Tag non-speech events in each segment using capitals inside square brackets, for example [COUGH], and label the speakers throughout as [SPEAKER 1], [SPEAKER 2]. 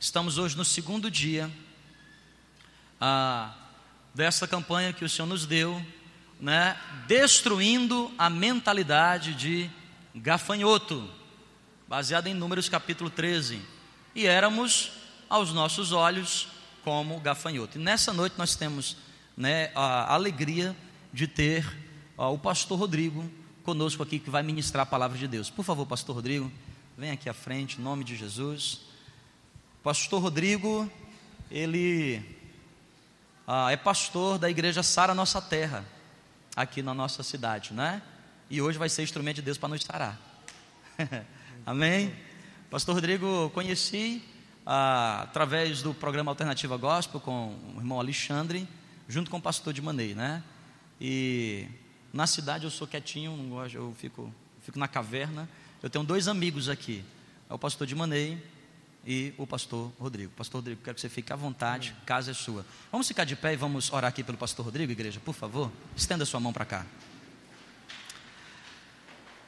[SPEAKER 1] Estamos hoje no segundo dia ah, dessa campanha que o Senhor nos deu, né, destruindo a mentalidade de gafanhoto, baseada em Números capítulo 13. E éramos, aos nossos olhos, como gafanhoto. E nessa noite nós temos né, a alegria de ter ó, o pastor Rodrigo conosco aqui, que vai ministrar a palavra de Deus. Por favor, pastor Rodrigo, vem aqui à frente, em nome de Jesus. Pastor Rodrigo, ele ah, é pastor da igreja Sara Nossa Terra, aqui na nossa cidade, né? E hoje vai ser instrumento de Deus para nos sarar. [LAUGHS] Amém? Pastor Rodrigo, conheci ah, através do programa Alternativa Gospel com o irmão Alexandre, junto com o pastor de Manei, né? E na cidade eu sou quietinho, não gosto, eu fico, fico na caverna. Eu tenho dois amigos aqui, é o pastor de Manei e o pastor Rodrigo. Pastor Rodrigo, quero que você fique à vontade, casa é sua. Vamos ficar de pé e vamos orar aqui pelo pastor Rodrigo, igreja, por favor. Estenda sua mão para cá.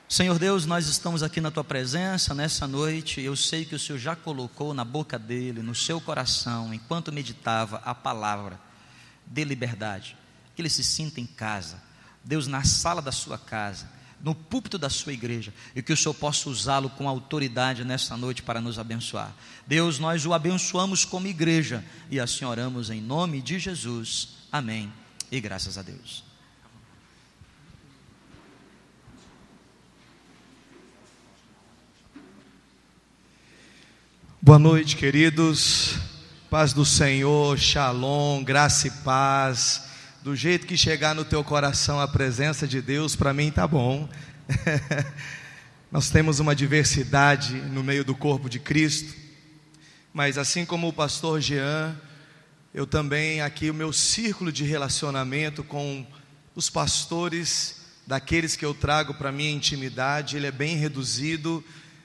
[SPEAKER 1] Senhor Deus, nós estamos aqui na tua presença nessa noite. Eu sei que o Senhor já colocou na boca dele, no seu coração, enquanto meditava a palavra de liberdade, que ele se sinta em casa. Deus, na sala da sua casa no púlpito da sua igreja e que o Senhor possa usá-lo com autoridade nessa noite para nos abençoar. Deus, nós o abençoamos como igreja e assim oramos em nome de Jesus. Amém. E graças a Deus.
[SPEAKER 2] Boa noite, queridos. Paz do Senhor, shalom, graça e paz do jeito que chegar no teu coração a presença de Deus, para mim tá bom. [LAUGHS] Nós temos uma diversidade no meio do corpo de Cristo, mas assim como o pastor Jean, eu também aqui o meu círculo de relacionamento com os pastores, daqueles que eu trago para minha intimidade, ele é bem reduzido.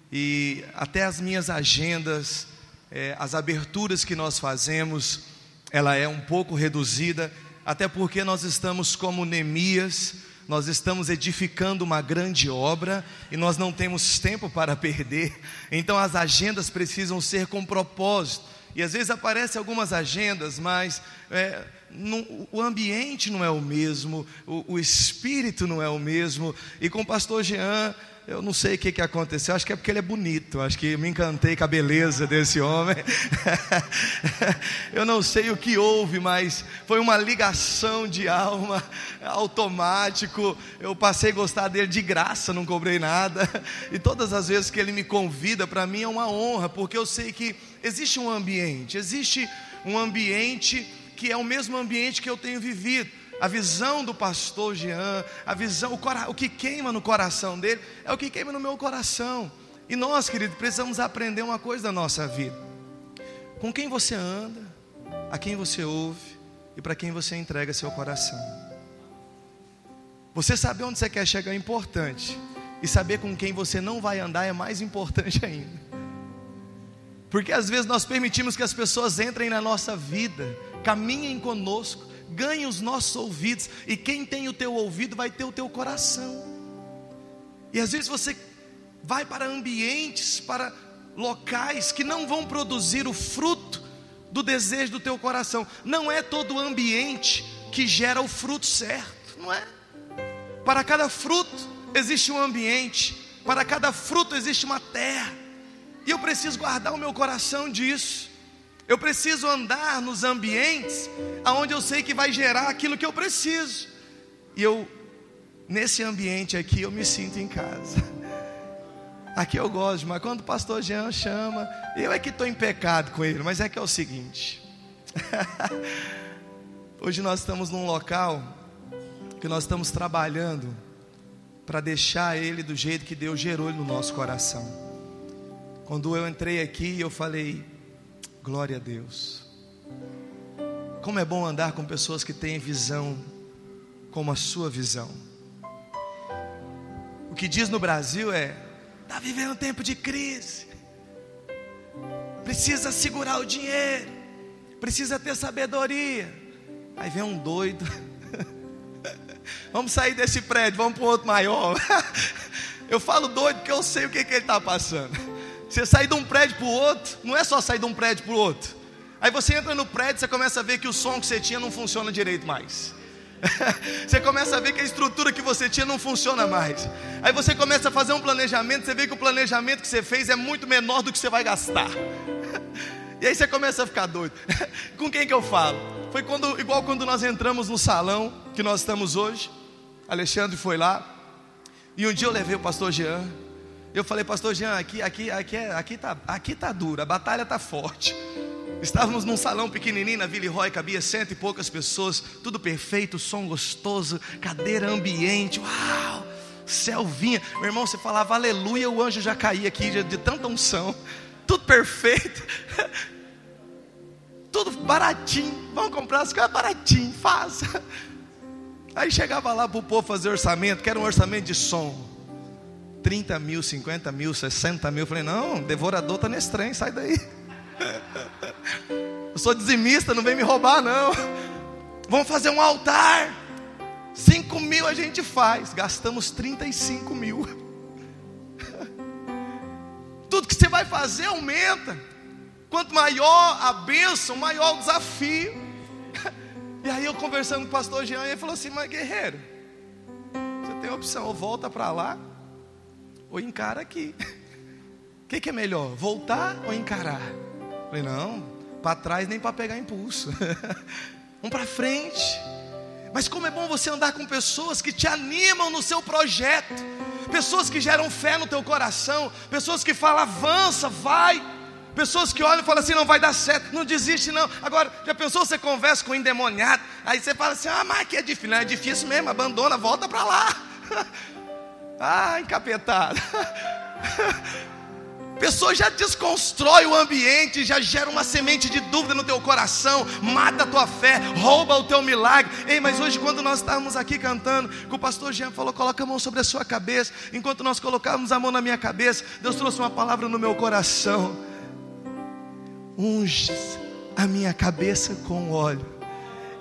[SPEAKER 2] E até as minhas agendas, é, as aberturas que nós fazemos, ela é um pouco reduzida até porque nós estamos como Neemias, nós estamos edificando uma grande obra e nós não temos tempo para perder, então as agendas precisam ser com propósito. E às vezes aparecem algumas agendas, mas é, não, o ambiente não é o mesmo, o, o espírito não é o mesmo. E com o pastor Jean, eu não sei o que, que aconteceu, acho que é porque ele é bonito, acho que me encantei com a beleza desse homem. [LAUGHS] eu não sei o que houve, mas foi uma ligação de alma, automático. Eu passei a gostar dele de graça, não cobrei nada. E todas as vezes que ele me convida, para mim é uma honra, porque eu sei que existe um ambiente, existe um ambiente que é o mesmo ambiente que eu tenho vivido a visão do pastor Jean, a visão, o, cora, o que queima no coração dele, é o que queima no meu coração. E nós, querido, precisamos aprender uma coisa da nossa vida: com quem você anda, a quem você ouve e para quem você entrega seu coração. Você saber onde você quer chegar é importante, e saber com quem você não vai andar é mais importante [LAUGHS] ainda. Porque às vezes nós permitimos que as pessoas entrem na nossa vida, caminhem conosco, ganhe os nossos ouvidos, e quem tem o teu ouvido vai ter o teu coração. E às vezes você vai para ambientes, para locais que não vão produzir o fruto do desejo do teu coração. Não é todo ambiente que gera o fruto certo, não é? Para cada fruto existe um ambiente, para cada fruto existe uma terra. E eu preciso guardar o meu coração disso. Eu preciso andar nos ambientes aonde eu sei que vai gerar aquilo que eu preciso. E eu nesse ambiente aqui eu me sinto em casa. [LAUGHS] Aqui eu gosto, mas quando o pastor Jean chama, eu é que estou em pecado com ele, mas é que é o seguinte. [LAUGHS] Hoje nós estamos num local que nós estamos trabalhando para deixar ele do jeito que Deus gerou ele no nosso coração. Quando eu entrei aqui, eu falei, Glória a Deus. Como é bom andar com pessoas que têm visão como a sua visão. O que diz no Brasil é: está vivendo um tempo de crise, precisa segurar o dinheiro, precisa ter sabedoria. Aí vem um doido, [LAUGHS] vamos sair desse prédio, vamos para um outro maior. [LAUGHS] Eu falo doido porque eu sei o que, que ele está passando. Você sair de um prédio para o outro, não é só sair de um prédio para o outro. Aí você entra no prédio, você começa a ver que o som que você tinha não funciona direito mais. [LAUGHS] você começa a ver que a estrutura que você tinha não funciona mais. Aí você começa a fazer um planejamento, você vê que o planejamento que você fez é muito menor do que você vai gastar. [LAUGHS] E aí você começa a ficar doido. [LAUGHS] Com quem que eu falo? Foi quando, igual quando nós entramos no salão que nós estamos hoje. Alexandre foi lá. E um dia eu levei o pastor Jean. Eu falei, pastor Jean, aqui, aqui, aqui, é, aqui tá, aqui tá duro, a batalha tá forte. Estávamos num salão pequenininho na Vila Roy, cabia cento e poucas pessoas, tudo perfeito, som gostoso, cadeira ambiente, uau, céu vinha. Meu irmão, você falava aleluia, o anjo já caía aqui de, de tanta unção, tudo perfeito, [LAUGHS] tudo baratinho. Vamos comprar as coisas baratinho, faça. Aí chegava lá para o povo fazer orçamento, que era um orçamento de som. 30 mil, 50 mil, 60 mil. Eu falei, não, devorador está nesse trem, sai daí. Eu sou dizimista, não vem me roubar, não. Vamos fazer um altar. 5 mil a gente faz, gastamos 35 mil. Tudo que você vai fazer aumenta. Quanto maior a bênção, maior o desafio. E aí eu conversando com o pastor Jean, ele falou assim: Mas guerreiro, você tem opção, ou volta para lá, ou encara aqui. O [LAUGHS] que, que é melhor, voltar ou encarar? Falei, não, para trás nem para pegar impulso. [LAUGHS] Vamos para frente. Mas como é bom você andar com pessoas que te animam no seu projeto, pessoas que geram fé no teu coração, pessoas que falam avança, vai, pessoas que olham e falam assim não vai dar certo, não desiste não. Agora já pensou você conversa com um endemoniado, aí você fala assim ah mas que é difícil, não é difícil mesmo, abandona, volta para lá. [LAUGHS] ah encapetado. [LAUGHS] Pessoa já desconstrói o ambiente, já gera uma semente de dúvida no teu coração, mata a tua fé, rouba o teu milagre. Ei, mas hoje, quando nós estávamos aqui cantando, que o pastor Jean falou: coloca a mão sobre a sua cabeça. Enquanto nós colocávamos a mão na minha cabeça, Deus trouxe uma palavra no meu coração: unge a minha cabeça com óleo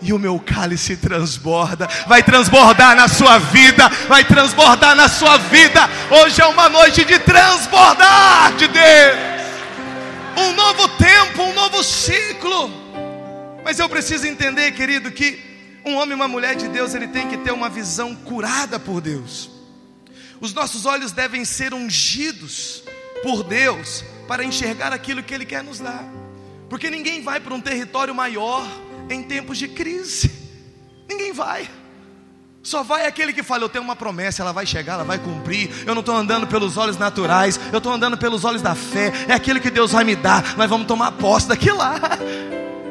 [SPEAKER 2] e o meu cálice transborda, vai transbordar na sua vida, vai transbordar na sua vida. Hoje é uma noite de transbordar de Deus, um novo tempo, um novo ciclo. Mas eu preciso entender, querido, que um homem e uma mulher de Deus, ele tem que ter uma visão curada por Deus. Os nossos olhos devem ser ungidos por Deus para enxergar aquilo que Ele quer nos dar, porque ninguém vai para um território maior em tempos de crise. Ninguém vai. Só vai aquele que fala: Eu tenho uma promessa, ela vai chegar, ela vai cumprir. Eu não estou andando pelos olhos naturais, eu estou andando pelos olhos da fé. É aquilo que Deus vai me dar. Nós vamos tomar posse daquilo lá.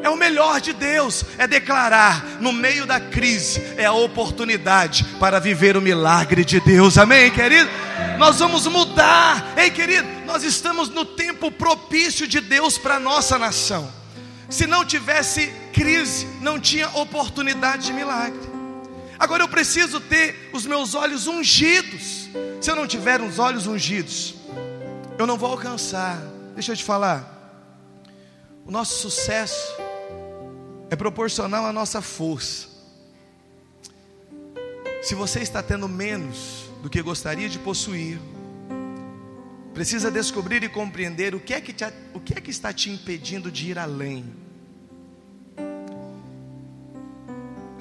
[SPEAKER 2] É o melhor de Deus, é declarar no meio da crise, é a oportunidade para viver o milagre de Deus, amém, querido? Nós vamos mudar, ei, querido, nós estamos no tempo propício de Deus para a nossa nação. Se não tivesse crise, não tinha oportunidade de milagre. Agora eu preciso ter os meus olhos ungidos. Se eu não tiver os olhos ungidos, eu não vou alcançar. Deixa eu te falar. O nosso sucesso é proporcional à nossa força. Se você está tendo menos do que gostaria de possuir, precisa descobrir e compreender o que é que, te, o que, é que está te impedindo de ir além.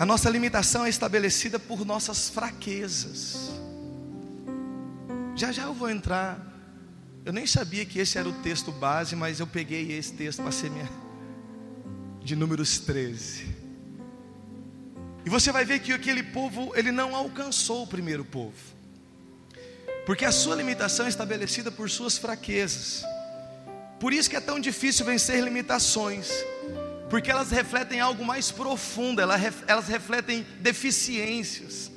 [SPEAKER 2] A nossa limitação é estabelecida por nossas fraquezas. Já já eu vou entrar. Eu nem sabia que esse era o texto base, mas eu peguei esse texto para ser minha de números 13. E você vai ver que aquele povo, ele não alcançou o primeiro povo. Porque a sua limitação é estabelecida por suas fraquezas. Por isso que é tão difícil vencer limitações porque elas refletem algo mais profundo, elas refletem deficiências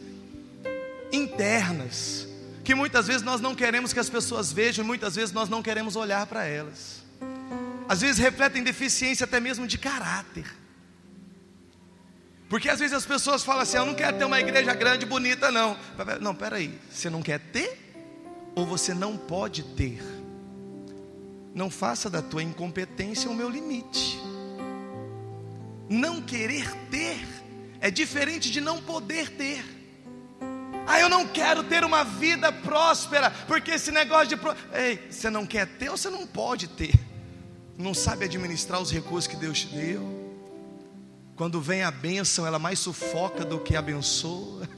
[SPEAKER 2] internas, que muitas vezes nós não queremos que as pessoas vejam, e muitas vezes nós não queremos olhar para elas. Às vezes refletem deficiência até mesmo de caráter. Porque às vezes as pessoas falam assim: Eu não quero ter uma igreja grande, bonita, não. Não, peraí. Você não quer ter? Ou você não pode ter? Não faça da tua incompetência o meu limite. Não querer ter é diferente de não poder ter. Ah, eu não quero ter uma vida próspera, porque esse negócio de. Pro... Ei, você não quer ter ou você não pode ter? Não sabe administrar os recursos que Deus te deu? Quando vem a bênção, ela mais sufoca do que abençoa.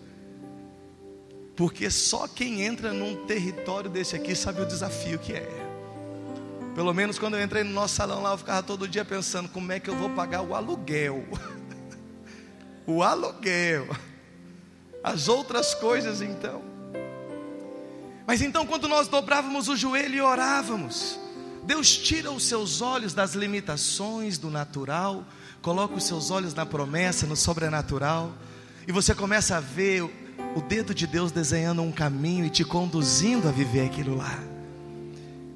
[SPEAKER 2] Porque só quem entra num território desse aqui sabe o desafio que é. Pelo menos quando eu entrei no nosso salão lá, eu ficava todo dia pensando como é que eu vou pagar o aluguel. [LAUGHS] o aluguel. As outras coisas então. Mas então, quando nós dobrávamos o joelho e orávamos, Deus tira os seus olhos das limitações do natural, coloca os seus olhos na promessa, no sobrenatural, e você começa a ver o dedo de Deus desenhando um caminho e te conduzindo a viver aquilo lá.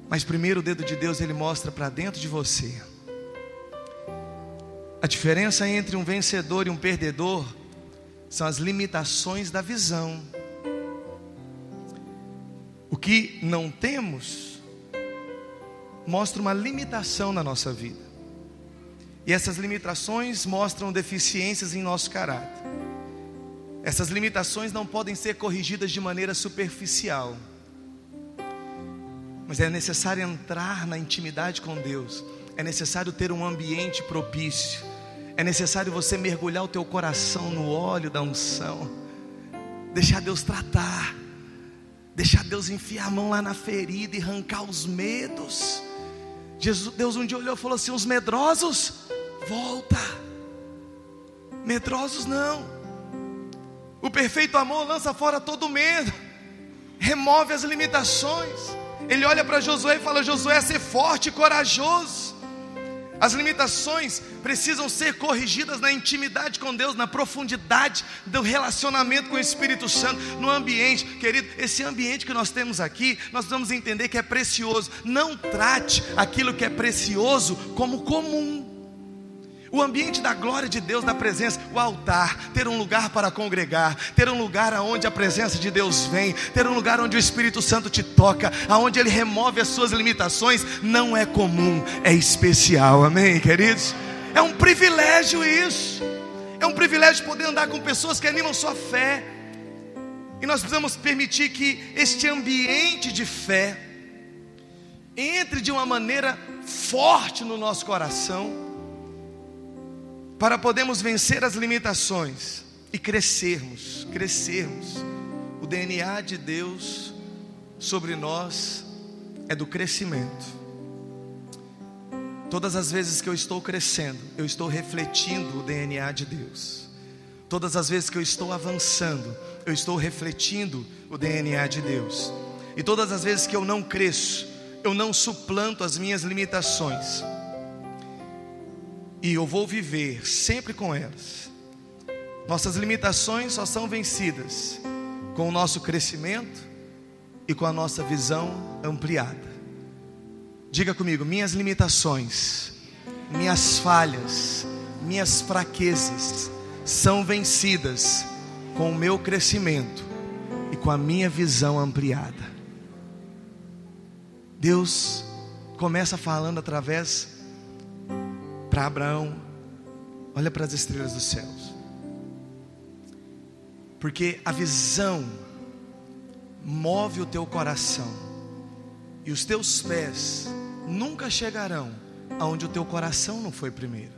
[SPEAKER 2] Mas primeiro o dedo de Deus ele mostra para dentro de você. A diferença entre um vencedor e um perdedor são as limitações da visão. O que não temos mostra uma limitação na nossa vida. E essas limitações mostram deficiências em nosso caráter. Essas limitações não podem ser corrigidas de maneira superficial. Mas é necessário entrar na intimidade com Deus. É necessário ter um ambiente propício. É necessário você mergulhar o teu coração no óleo da unção. Deixar Deus tratar. Deixar Deus enfiar a mão lá na ferida e arrancar os medos. Jesus, Deus um dia olhou e falou assim: os medrosos, volta. Medrosos não. O perfeito amor lança fora todo medo, remove as limitações. Ele olha para Josué e fala: Josué, ser forte e corajoso. As limitações precisam ser corrigidas na intimidade com Deus, na profundidade do relacionamento com o Espírito Santo, no ambiente, querido. Esse ambiente que nós temos aqui, nós vamos entender que é precioso. Não trate aquilo que é precioso como comum. O ambiente da glória de Deus, da presença, o altar, ter um lugar para congregar, ter um lugar aonde a presença de Deus vem, ter um lugar onde o Espírito Santo te toca, aonde ele remove as suas limitações, não é comum, é especial. Amém, queridos? É um privilégio isso. É um privilégio poder andar com pessoas que animam sua fé. E nós precisamos permitir que este ambiente de fé entre de uma maneira forte no nosso coração para podermos vencer as limitações e crescermos, crescermos. O DNA de Deus sobre nós é do crescimento. Todas as vezes que eu estou crescendo, eu estou refletindo o DNA de Deus. Todas as vezes que eu estou avançando, eu estou refletindo o DNA de Deus. E todas as vezes que eu não cresço, eu não suplanto as minhas limitações e eu vou viver sempre com elas. Nossas limitações só são vencidas com o nosso crescimento e com a nossa visão ampliada. Diga comigo: minhas limitações, minhas falhas, minhas fraquezas são vencidas com o meu crescimento e com a minha visão ampliada. Deus começa falando através para Abraão: olha para as estrelas dos céus. Porque a visão move o teu coração, e os teus pés nunca chegarão aonde o teu coração não foi primeiro.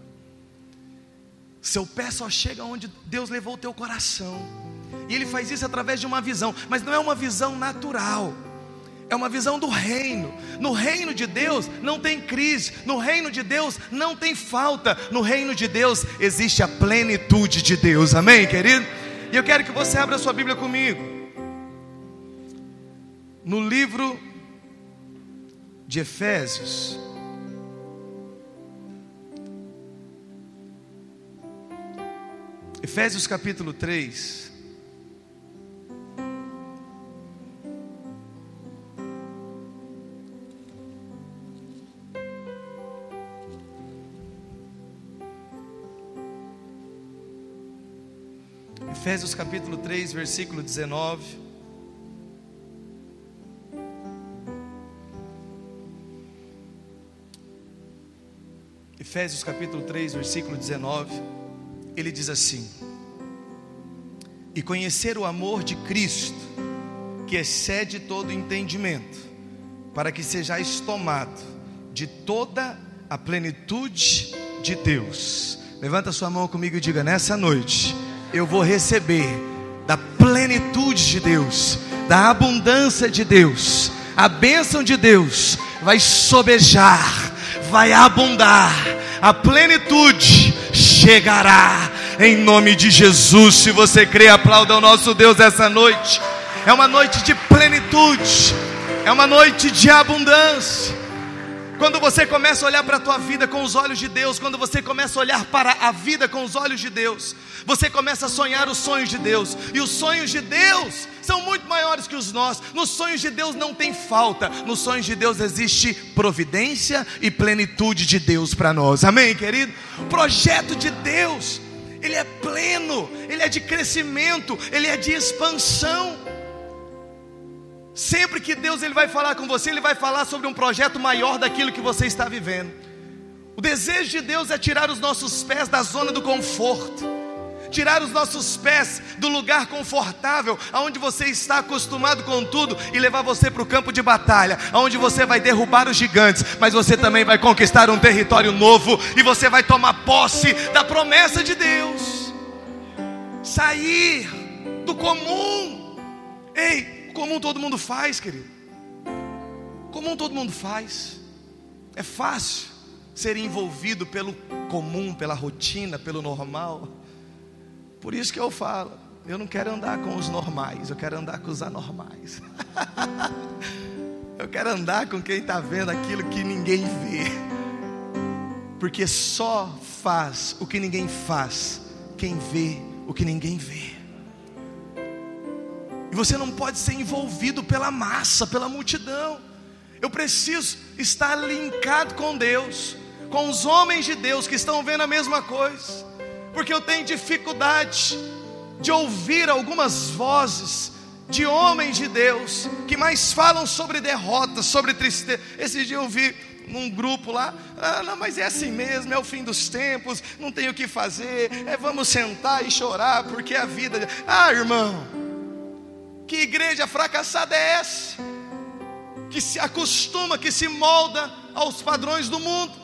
[SPEAKER 2] Seu pé só chega onde Deus levou o teu coração. E Ele faz isso através de uma visão, mas não é uma visão natural é uma visão do reino. No reino de Deus não tem crise, no reino de Deus não tem falta, no reino de Deus existe a plenitude de Deus, amém, querido? E eu quero que você abra sua Bíblia comigo, no livro de Efésios, Efésios capítulo 3. Efésios capítulo 3, versículo 19. Efésios capítulo 3, versículo 19. Ele diz assim: e conhecer o amor de Cristo, que excede todo entendimento, para que sejais tomado de toda a plenitude de Deus. Levanta sua mão comigo e diga: nessa noite eu vou receber da plenitude de Deus, da abundância de Deus, a bênção de Deus vai sobejar, vai abundar, a plenitude chegará em nome de Jesus. Se você crê, aplauda o nosso Deus essa noite. É uma noite de plenitude, é uma noite de abundância. Quando você começa a olhar para a tua vida com os olhos de Deus, quando você começa a olhar para a vida com os olhos de Deus, você começa a sonhar os sonhos de Deus, e os sonhos de Deus são muito maiores que os nossos. Nos sonhos de Deus não tem falta, nos sonhos de Deus existe providência e plenitude de Deus para nós. Amém, querido? O projeto de Deus, ele é pleno, ele é de crescimento, ele é de expansão. Sempre que Deus ele vai falar com você, ele vai falar sobre um projeto maior daquilo que você está vivendo. O desejo de Deus é tirar os nossos pés da zona do conforto, tirar os nossos pés do lugar confortável, aonde você está acostumado com tudo e levar você para o campo de batalha, aonde você vai derrubar os gigantes, mas você também vai conquistar um território novo e você vai tomar posse da promessa de Deus. Sair do comum. Ei, comum todo mundo faz, querido. Comum todo mundo faz. É fácil ser envolvido pelo comum, pela rotina, pelo normal. Por isso que eu falo, eu não quero andar com os normais, eu quero andar com os anormais. [LAUGHS] eu quero andar com quem está vendo aquilo que ninguém vê. Porque só faz o que ninguém faz quem vê o que ninguém vê. E você não pode ser envolvido pela massa, pela multidão. Eu preciso estar linkado com Deus, com os homens de Deus que estão vendo a mesma coisa. Porque eu tenho dificuldade de ouvir algumas vozes de homens de Deus que mais falam sobre derrotas, sobre tristeza. Esse dia eu vi num grupo lá, ah, não, mas é assim mesmo, é o fim dos tempos, não tem o que fazer, é vamos sentar e chorar, porque a vida. Ah, irmão, que igreja fracassada é essa? Que se acostuma, que se molda aos padrões do mundo.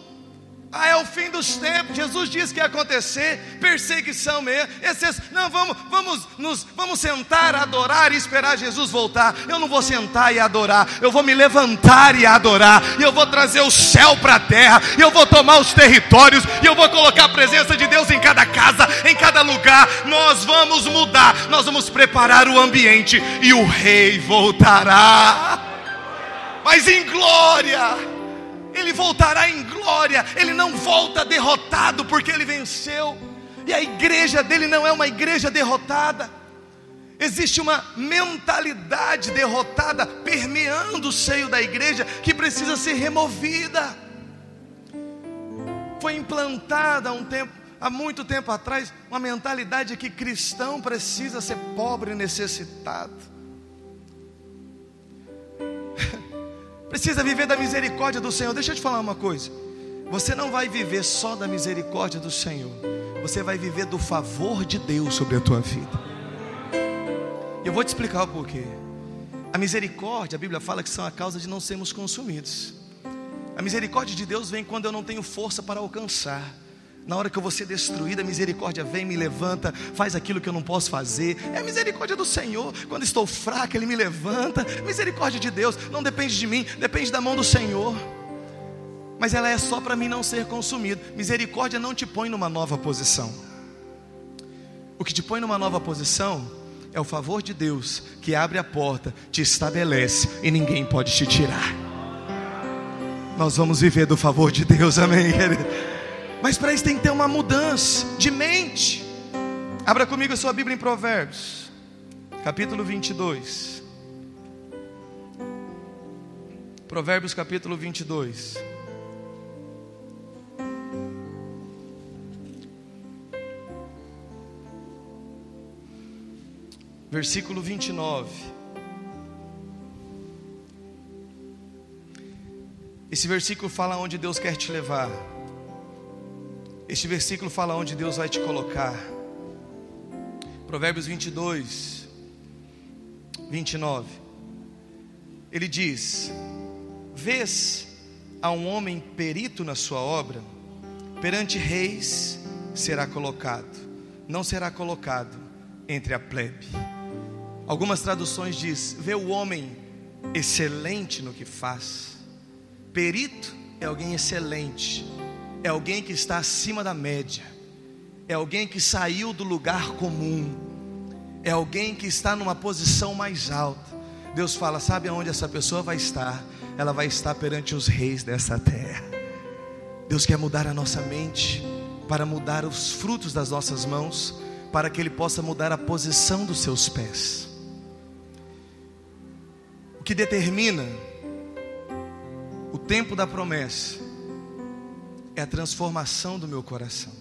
[SPEAKER 2] Ah, é o fim dos tempos. Jesus disse que ia acontecer perseguição mesmo. Esses, não, vamos, vamos, nos, vamos sentar, adorar e esperar Jesus voltar. Eu não vou sentar e adorar. Eu vou me levantar e adorar. Eu vou trazer o céu para a terra. Eu vou tomar os territórios. E eu vou colocar a presença de Deus em cada casa, em cada lugar. Nós vamos mudar. Nós vamos preparar o ambiente e o Rei voltará. Mas em glória ele voltará em glória, ele não volta derrotado porque ele venceu, e a igreja dele não é uma igreja derrotada. Existe uma mentalidade derrotada permeando o seio da igreja que precisa ser removida. Foi implantada há um tempo, há muito tempo atrás, uma mentalidade que cristão precisa ser pobre e necessitado. Precisa viver da misericórdia do Senhor. Deixa eu te falar uma coisa. Você não vai viver só da misericórdia do Senhor. Você vai viver do favor de Deus sobre a tua vida. Eu vou te explicar o porquê. A misericórdia, a Bíblia fala que são a causa de não sermos consumidos. A misericórdia de Deus vem quando eu não tenho força para alcançar. Na hora que eu vou ser destruída, a misericórdia vem, me levanta, faz aquilo que eu não posso fazer. É a misericórdia do Senhor. Quando estou fraco, Ele me levanta. Misericórdia de Deus não depende de mim, depende da mão do Senhor. Mas ela é só para mim não ser consumido. Misericórdia não te põe numa nova posição. O que te põe numa nova posição é o favor de Deus que abre a porta, te estabelece e ninguém pode te tirar. Nós vamos viver do favor de Deus, amém, querido? Mas para isso tem que ter uma mudança de mente. Abra comigo a sua Bíblia em Provérbios, capítulo 22. Provérbios, capítulo 22. Versículo 29. Esse versículo fala onde Deus quer te levar. Este versículo fala onde Deus vai te colocar. Provérbios 22, 29. Ele diz: Vês a um homem perito na sua obra, perante reis será colocado, não será colocado entre a plebe. Algumas traduções diz: vê o homem excelente no que faz. Perito é alguém excelente, é alguém que está acima da média, é alguém que saiu do lugar comum, é alguém que está numa posição mais alta. Deus fala: sabe aonde essa pessoa vai estar? Ela vai estar perante os reis dessa terra. Deus quer mudar a nossa mente, para mudar os frutos das nossas mãos, para que Ele possa mudar a posição dos seus pés. O que determina o tempo da promessa é a transformação do meu coração.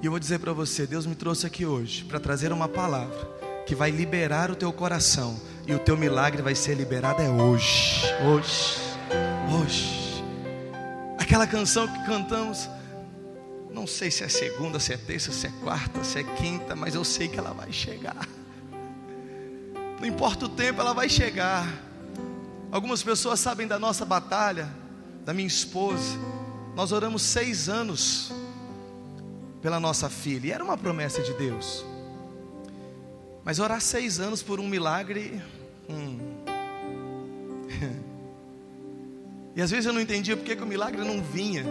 [SPEAKER 2] E eu vou dizer para você: Deus me trouxe aqui hoje para trazer uma palavra que vai liberar o teu coração, e o teu milagre vai ser liberado é hoje, hoje, hoje. Aquela canção que cantamos, não sei se é segunda, se é terça, se é quarta, se é quinta, mas eu sei que ela vai chegar. Não importa o tempo, ela vai chegar. Algumas pessoas sabem da nossa batalha, da minha esposa. Nós oramos seis anos pela nossa filha, e era uma promessa de Deus. Mas orar seis anos por um milagre. Hum. [LAUGHS] e às vezes eu não entendia porque que o milagre não vinha.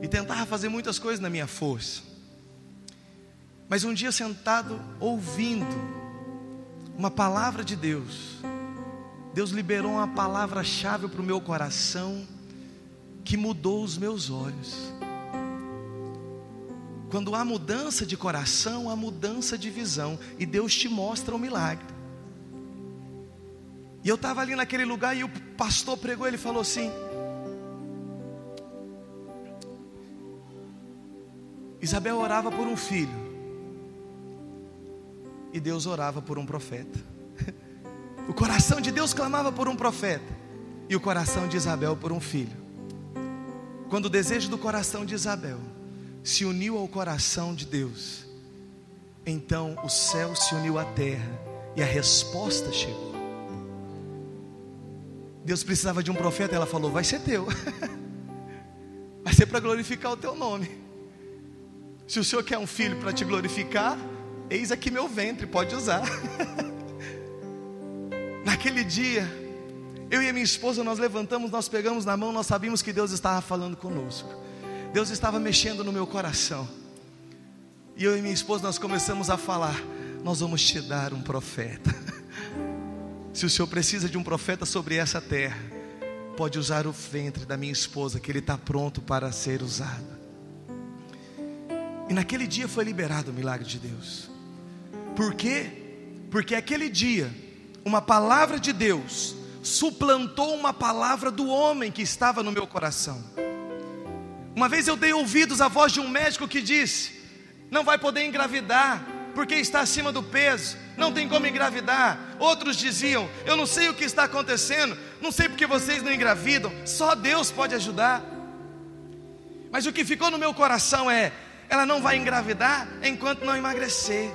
[SPEAKER 2] E tentava fazer muitas coisas na minha força. Mas um dia sentado, ouvindo, uma palavra de Deus. Deus liberou uma palavra-chave para o meu coração que mudou os meus olhos. Quando há mudança de coração, há mudança de visão, e Deus te mostra o um milagre. E eu estava ali naquele lugar e o pastor pregou, ele falou assim: Isabel orava por um filho e Deus orava por um profeta. O coração de Deus clamava por um profeta e o coração de Isabel por um filho. Quando o desejo do coração de Isabel se uniu ao coração de Deus, então o céu se uniu à terra e a resposta chegou. Deus precisava de um profeta, ela falou: Vai ser teu, [LAUGHS] vai ser para glorificar o teu nome. Se o Senhor quer um filho para te glorificar, Eis aqui meu ventre, pode usar. [LAUGHS] Naquele dia, eu e a minha esposa, nós levantamos, nós pegamos na mão, nós sabíamos que Deus estava falando conosco. Deus estava mexendo no meu coração. E eu e minha esposa, nós começamos a falar: Nós vamos te dar um profeta. [LAUGHS] Se o Senhor precisa de um profeta sobre essa terra, pode usar o ventre da minha esposa, que ele está pronto para ser usado. E naquele dia foi liberado o milagre de Deus. Por quê? Porque aquele dia, uma palavra de Deus suplantou uma palavra do homem que estava no meu coração. Uma vez eu dei ouvidos à voz de um médico que disse: Não vai poder engravidar, porque está acima do peso, não tem como engravidar. Outros diziam: Eu não sei o que está acontecendo, não sei porque vocês não engravidam, só Deus pode ajudar. Mas o que ficou no meu coração é: ela não vai engravidar enquanto não emagrecer.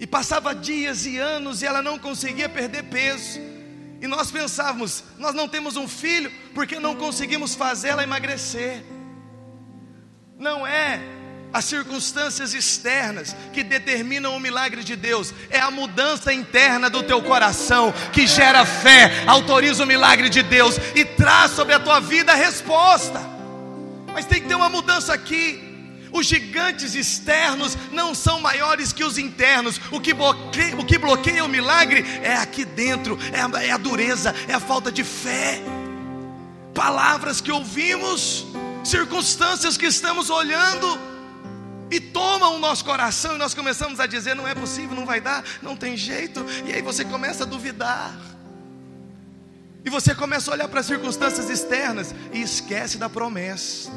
[SPEAKER 2] E passava dias e anos e ela não conseguia perder peso. E nós pensávamos, nós não temos um filho porque não conseguimos fazê-la emagrecer. Não é as circunstâncias externas que determinam o milagre de Deus, é a mudança interna do teu coração que gera fé, autoriza o milagre de Deus e traz sobre a tua vida a resposta. Mas tem que ter uma mudança aqui. Os gigantes externos não são maiores que os internos. O que bloqueia o, que bloqueia o milagre é aqui dentro, é a, é a dureza, é a falta de fé. Palavras que ouvimos, circunstâncias que estamos olhando e tomam o nosso coração e nós começamos a dizer: não é possível, não vai dar, não tem jeito, e aí você começa a duvidar. E você começa a olhar para as circunstâncias externas e esquece da promessa.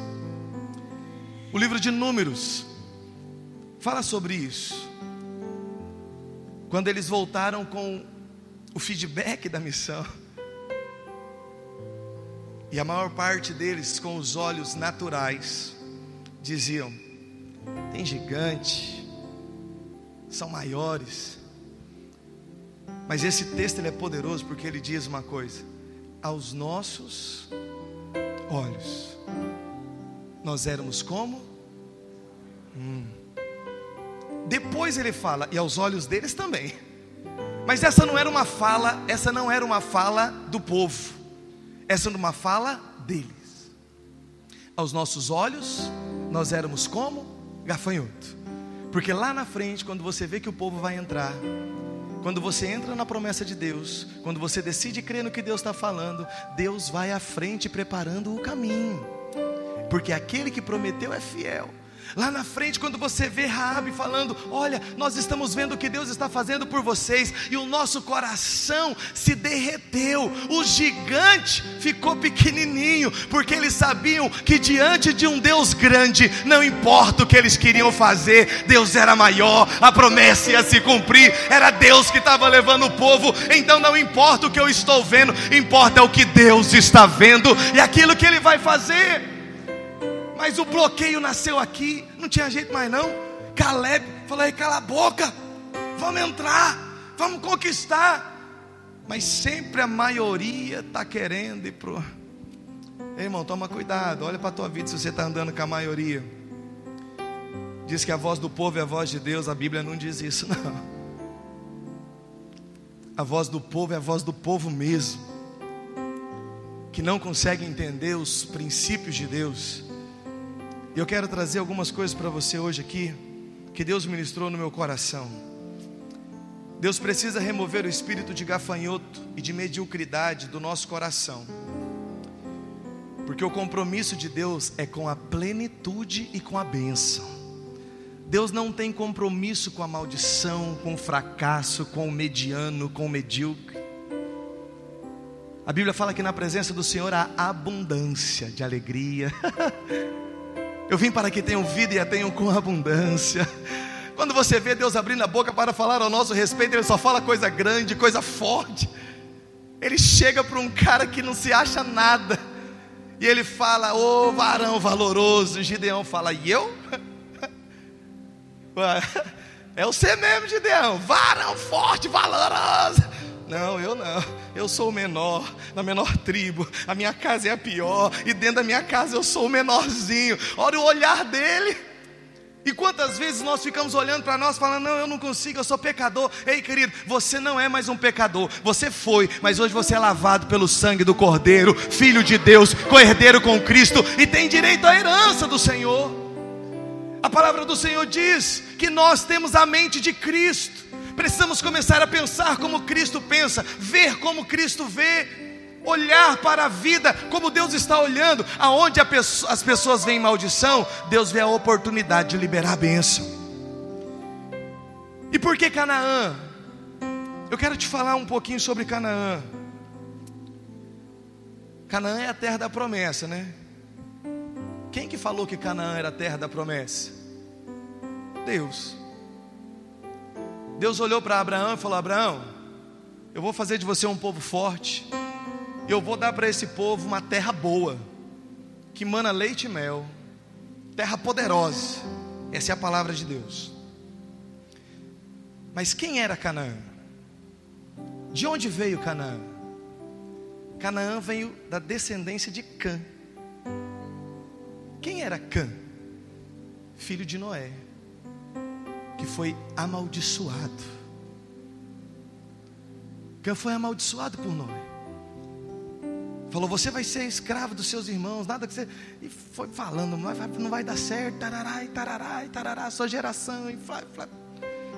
[SPEAKER 2] O livro de Números fala sobre isso. Quando eles voltaram com o feedback da missão, e a maior parte deles, com os olhos naturais, diziam: tem gigante, são maiores. Mas esse texto ele é poderoso porque ele diz uma coisa: aos nossos olhos, nós éramos como? Hum. Depois ele fala, e aos olhos deles também. Mas essa não era uma fala, essa não era uma fala do povo. Essa era uma fala deles. Aos nossos olhos, nós éramos como gafanhoto. Porque lá na frente, quando você vê que o povo vai entrar, quando você entra na promessa de Deus, quando você decide crer no que Deus está falando, Deus vai à frente preparando o caminho, porque aquele que prometeu é fiel. Lá na frente, quando você vê Raabe falando: "Olha, nós estamos vendo o que Deus está fazendo por vocês", e o nosso coração se derreteu. O gigante ficou pequenininho, porque eles sabiam que diante de um Deus grande, não importa o que eles queriam fazer, Deus era maior, a promessa ia se cumprir. Era Deus que estava levando o povo. Então não importa o que eu estou vendo, importa o que Deus está vendo e aquilo que ele vai fazer. Mas o bloqueio nasceu aqui, não tinha jeito mais não. Caleb falou: cala a boca, vamos entrar, vamos conquistar. Mas sempre a maioria está querendo ir pro. Ei, irmão, toma cuidado, olha para a tua vida se você está andando com a maioria. Diz que a voz do povo é a voz de Deus, a Bíblia não diz isso, [LAUGHS] não. A voz do povo é a voz do povo mesmo, que não consegue entender os princípios de Deus e eu quero trazer algumas coisas para você hoje aqui, que Deus ministrou no meu coração. Deus precisa remover o espírito de gafanhoto e de mediocridade do nosso coração, porque o compromisso de Deus é com a plenitude e com a bênção. Deus não tem compromisso com a maldição, com o fracasso, com o mediano, com o medíocre. A Bíblia fala que na presença do Senhor há abundância de alegria. [LAUGHS] Eu vim para que tenham vida e a tenham com abundância. Quando você vê Deus abrindo a boca para falar ao nosso respeito, Ele só fala coisa grande, coisa forte. Ele chega para um cara que não se acha nada. E ele fala, ô oh, varão valoroso. E Gideão fala, e eu? [LAUGHS] É você mesmo, Gideão. Varão forte, valoroso. Não, eu não. Eu sou o menor, da menor tribo. A minha casa é a pior. E dentro da minha casa eu sou o menorzinho. Olha o olhar dele. E quantas vezes nós ficamos olhando para nós, falando: Não, eu não consigo, eu sou pecador. Ei, querido, você não é mais um pecador. Você foi, mas hoje você é lavado pelo sangue do Cordeiro, filho de Deus, co-herdeiro com Cristo e tem direito à herança do Senhor. A palavra do Senhor diz que nós temos a mente de Cristo. Precisamos começar a pensar como Cristo pensa, ver como Cristo vê, olhar para a vida como Deus está olhando. Aonde pessoa, as pessoas veem maldição, Deus vê a oportunidade de liberar a bênção. E por que Canaã? Eu quero te falar um pouquinho sobre Canaã. Canaã é a terra da promessa, né? Quem que falou que Canaã era a terra da promessa? Deus. Deus olhou para Abraão e falou: Abraão, eu vou fazer de você um povo forte, e eu vou dar para esse povo uma terra boa, que mana leite e mel, terra poderosa. Essa é a palavra de Deus. Mas quem era Canaã? De onde veio Canaã? Canaã veio da descendência de Cã. Quem era Cã? Filho de Noé que foi amaldiçoado. Quem foi amaldiçoado por Noé? Falou, você vai ser escravo dos seus irmãos, nada que você. E foi falando, não vai, não vai dar certo, tarará, tarará, tarará, sua geração, e flá, flá.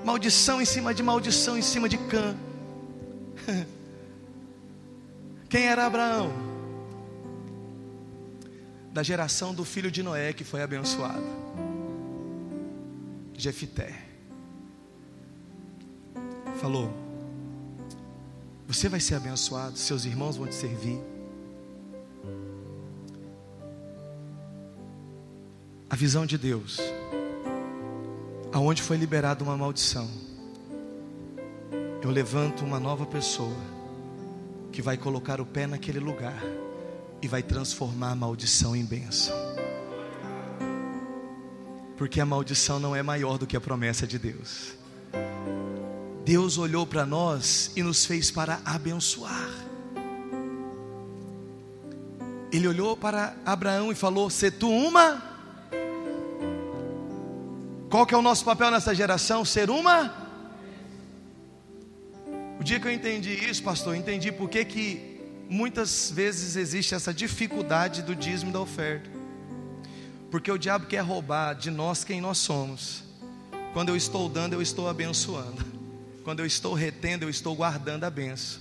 [SPEAKER 2] maldição em cima de maldição em cima de Cã. [LAUGHS] Quem era Abraão? Da geração do filho de Noé que foi abençoado. Jefité falou: Você vai ser abençoado, seus irmãos vão te servir. A visão de Deus, aonde foi liberada uma maldição, eu levanto uma nova pessoa que vai colocar o pé naquele lugar e vai transformar a maldição em bênção. Porque a maldição não é maior do que a promessa de Deus. Deus olhou para nós e nos fez para abençoar. Ele olhou para Abraão e falou: "Se tu uma Qual que é o nosso papel nessa geração? Ser uma O dia que eu entendi isso, pastor, entendi por que que muitas vezes existe essa dificuldade do dízimo da oferta. Porque o diabo quer roubar de nós quem nós somos. Quando eu estou dando, eu estou abençoando. Quando eu estou retendo, eu estou guardando a benção.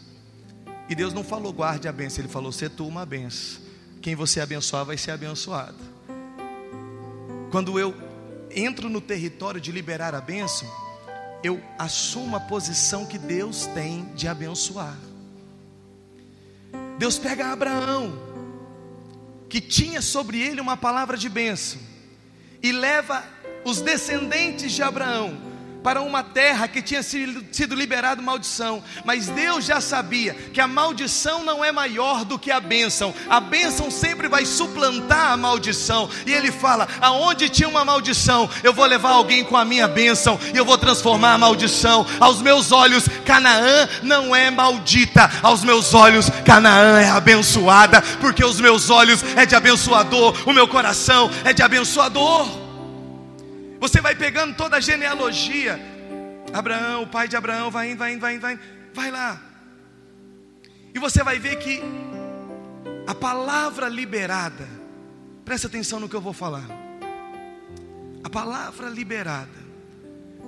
[SPEAKER 2] E Deus não falou guarde a benção, Ele falou se tu uma benção. Quem você abençoar vai ser abençoado. Quando eu entro no território de liberar a benção, eu assumo a posição que Deus tem de abençoar. Deus pega Abraão, que tinha sobre ele uma palavra de bênção, e leva os descendentes de Abraão para uma terra que tinha sido liberado maldição, mas Deus já sabia que a maldição não é maior do que a bênção, a bênção sempre vai suplantar a maldição, e Ele fala: aonde tinha uma maldição, eu vou levar alguém com a minha bênção, e eu vou transformar a maldição. Aos meus olhos, Canaã não é maldita, aos meus olhos, Canaã é abençoada, porque os meus olhos é de abençoador, o meu coração é de abençoador. Você vai pegando toda a genealogia. Abraão, o pai de Abraão, vai indo, vai indo, vai indo, vai indo. Vai lá. E você vai ver que a palavra liberada, presta atenção no que eu vou falar. A palavra liberada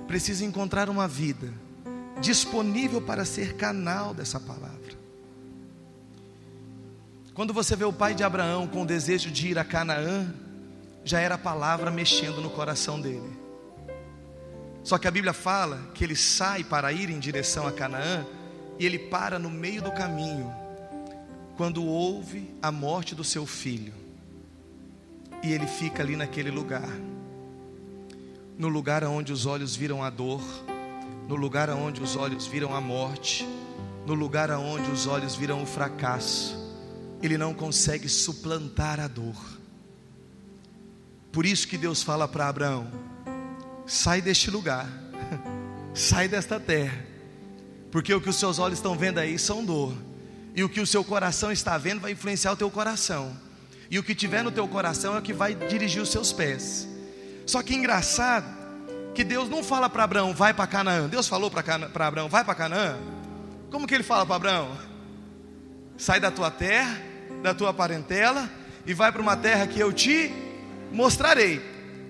[SPEAKER 2] precisa encontrar uma vida disponível para ser canal dessa palavra. Quando você vê o pai de Abraão com o desejo de ir a Canaã, já era a palavra mexendo no coração dele. Só que a Bíblia fala que ele sai para ir em direção a Canaã e ele para no meio do caminho quando ouve a morte do seu filho. E ele fica ali naquele lugar. No lugar onde os olhos viram a dor, no lugar onde os olhos viram a morte, no lugar onde os olhos viram o fracasso. Ele não consegue suplantar a dor por isso que Deus fala para Abraão: sai deste lugar, [LAUGHS] sai desta terra, porque o que os seus olhos estão vendo aí são dor, e o que o seu coração está vendo vai influenciar o teu coração, e o que tiver no teu coração é o que vai dirigir os seus pés. Só que engraçado que Deus não fala para Abraão, vai para Canaã. Deus falou para Abraão, vai para Canaã. Como que ele fala para Abraão? Sai da tua terra, da tua parentela, e vai para uma terra que eu te mostrarei.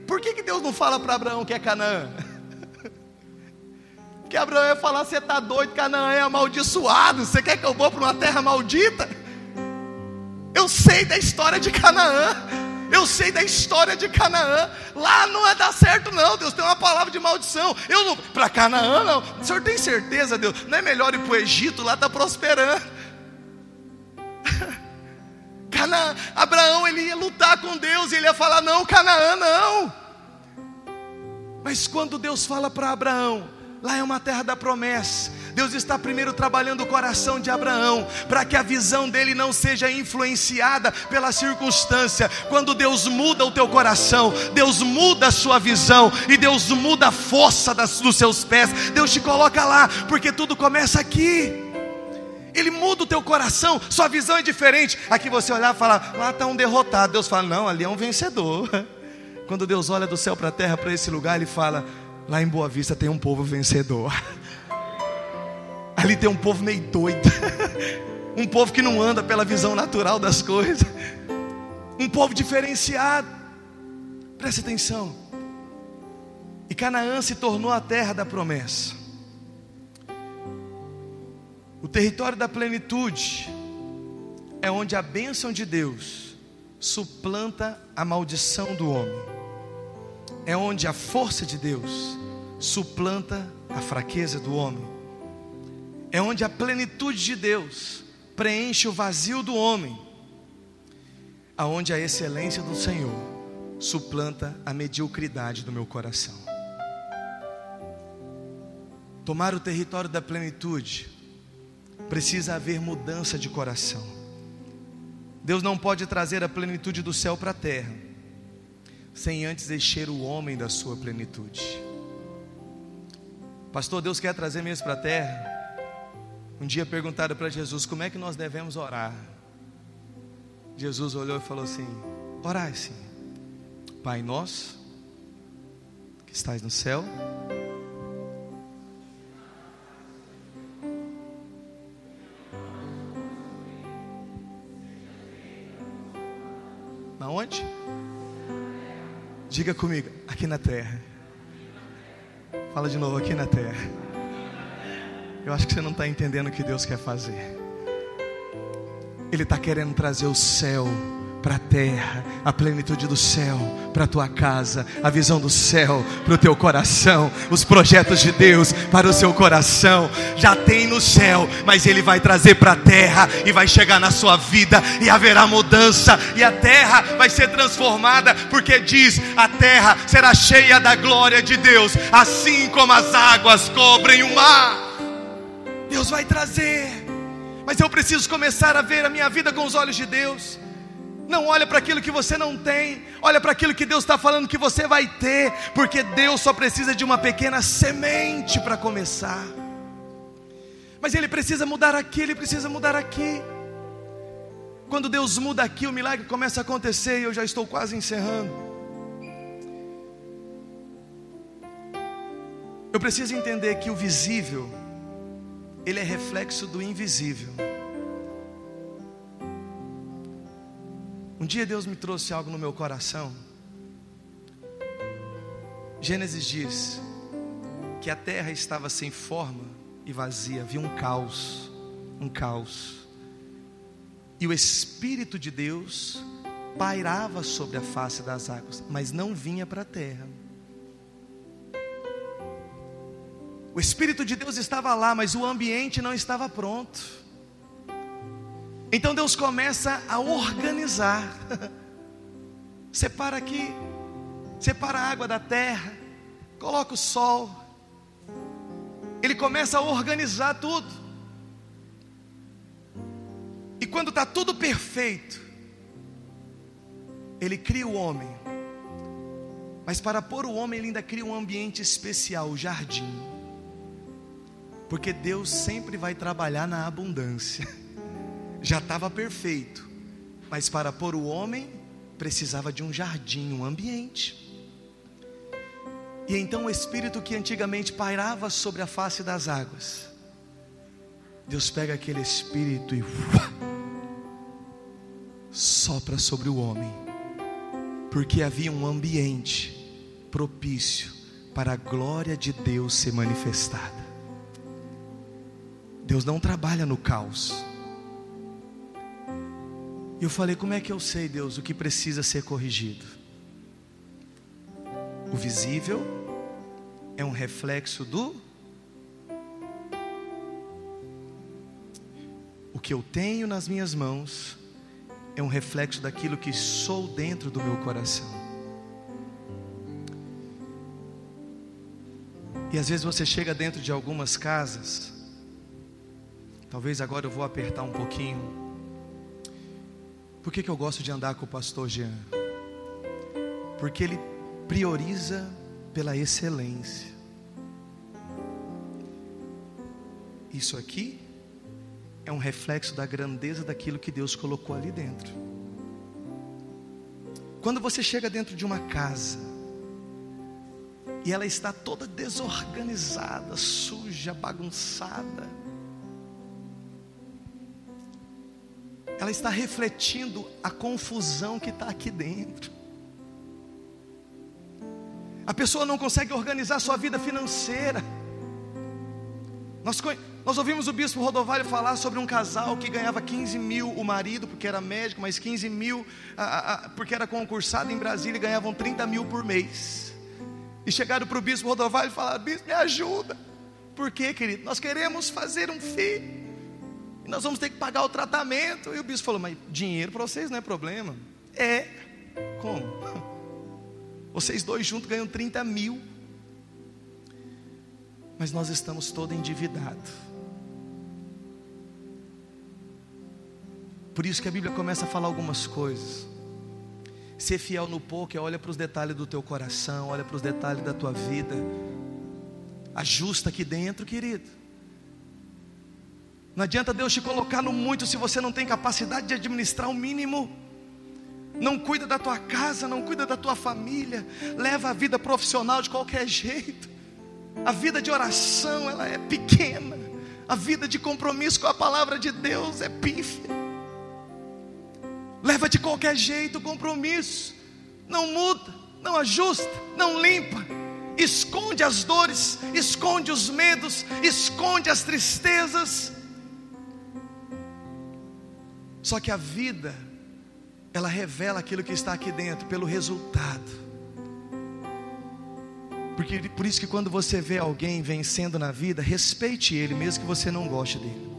[SPEAKER 2] Por que, que Deus não fala para Abraão que é Canaã? [LAUGHS] Porque Abraão ia falar: você está doido, Canaã é amaldiçoado. Você quer que eu vou para uma terra maldita? Eu sei da história de Canaã. Eu sei da história de Canaã. Lá não vai dar certo, não. Deus tem uma palavra de maldição. Eu não. Para Canaã, não. O senhor tem certeza, Deus? Não é melhor ir para o Egito? Lá está prosperando. Canaã, Abraão ele ia lutar com Deus, ele ia falar: não, Canaã não. Mas quando Deus fala para Abraão, lá é uma terra da promessa. Deus está primeiro trabalhando o coração de Abraão, para que a visão dele não seja influenciada pela circunstância. Quando Deus muda o teu coração, Deus muda a sua visão, e Deus muda a força das, dos seus pés. Deus te coloca lá, porque tudo começa aqui. Ele muda o teu coração, sua visão é diferente. Aqui você olhar e falar, lá está um derrotado. Deus fala, não, ali é um vencedor. [LAUGHS] Quando Deus olha do céu para a terra, para esse lugar, Ele fala, lá em Boa Vista tem um povo vencedor. [LAUGHS] Ali tem um povo meio doido. [LAUGHS] Um povo que não anda pela visão natural das coisas. Um povo diferenciado. Preste atenção. E Canaã se tornou a terra da promessa. O território da plenitude é onde a bênção de Deus suplanta a maldição do homem. É onde a força de Deus suplanta a fraqueza do homem. É onde a plenitude de Deus preenche o vazio do homem. Aonde a excelência do Senhor suplanta a mediocridade do meu coração. Tomar o território da plenitude precisa haver mudança de coração. Deus não pode trazer a plenitude do céu para a terra, sem antes encher o homem da sua plenitude. Pastor, Deus quer trazer mesmo para a terra. Um dia perguntaram para Jesus como é que nós devemos orar. Jesus olhou e falou assim: Orai sim, Pai nosso, que estás no céu, Diga comigo, aqui na terra. Fala de novo, aqui na terra. Eu acho que você não está entendendo o que Deus quer fazer. Ele está querendo trazer o céu para a terra, a plenitude do céu para a tua casa, a visão do céu para o teu coração, os projetos de Deus para o seu coração. Já tem no céu, mas Ele vai trazer para a terra e vai chegar na sua vida e haverá mudança e a terra vai ser transformada, porque diz: a terra será cheia da glória de Deus, assim como as águas cobrem o mar. Deus vai trazer. Mas eu preciso começar a ver a minha vida com os olhos de Deus. Não olha para aquilo que você não tem, olha para aquilo que Deus está falando que você vai ter, porque Deus só precisa de uma pequena semente para começar. Mas Ele precisa mudar aqui, Ele precisa mudar aqui. Quando Deus muda aqui, o milagre começa a acontecer e eu já estou quase encerrando. Eu preciso entender que o visível, ele é reflexo do invisível. Dia Deus me trouxe algo no meu coração. Gênesis diz que a terra estava sem forma e vazia, havia um caos, um caos. E o Espírito de Deus pairava sobre a face das águas, mas não vinha para a terra. O Espírito de Deus estava lá, mas o ambiente não estava pronto. Então Deus começa a organizar. [LAUGHS] Separa aqui, separa a água da terra, coloca o sol. Ele começa a organizar tudo. E quando está tudo perfeito, ele cria o homem. Mas para pôr o homem, ele ainda cria um ambiente especial, o jardim. Porque Deus sempre vai trabalhar na abundância. [LAUGHS] já estava perfeito, mas para pôr o homem precisava de um jardim, um ambiente. E então o espírito que antigamente pairava sobre a face das águas, Deus pega aquele espírito e sopra sobre o homem, porque havia um ambiente propício para a glória de Deus ser manifestada. Deus não trabalha no caos. E eu falei: Como é que eu sei, Deus, o que precisa ser corrigido? O visível é um reflexo do. O que eu tenho nas minhas mãos é um reflexo daquilo que sou dentro do meu coração. E às vezes você chega dentro de algumas casas, talvez agora eu vou apertar um pouquinho por que, que eu gosto de andar com o pastor Jean? Porque ele prioriza pela excelência. Isso aqui é um reflexo da grandeza daquilo que Deus colocou ali dentro. Quando você chega dentro de uma casa e ela está toda desorganizada, suja, bagunçada, ela está refletindo a confusão que está aqui dentro. A pessoa não consegue organizar sua vida financeira. Nós, nós ouvimos o bispo Rodovalho falar sobre um casal que ganhava 15 mil, o marido, porque era médico, mas 15 mil, a, a, porque era concursado em Brasília, e ganhavam 30 mil por mês. E chegaram para o bispo Rodovalho e falaram: Bispo, me ajuda. Por quê, querido? Nós queremos fazer um filho nós vamos ter que pagar o tratamento. E o bispo falou: Mas dinheiro para vocês não é problema. É. Como? Vocês dois juntos ganham 30 mil. Mas nós estamos todos endividados. Por isso que a Bíblia começa a falar algumas coisas. Ser fiel no pouco é olha para os detalhes do teu coração, olha para os detalhes da tua vida. Ajusta aqui dentro, querido. Não adianta Deus te colocar no muito se você não tem capacidade de administrar o mínimo. Não cuida da tua casa, não cuida da tua família, leva a vida profissional de qualquer jeito. A vida de oração, ela é pequena. A vida de compromisso com a palavra de Deus é pífia. Leva de qualquer jeito o compromisso. Não muda, não ajusta, não limpa. Esconde as dores, esconde os medos, esconde as tristezas. Só que a vida, ela revela aquilo que está aqui dentro pelo resultado. Porque por isso que quando você vê alguém vencendo na vida, respeite ele, mesmo que você não goste dele.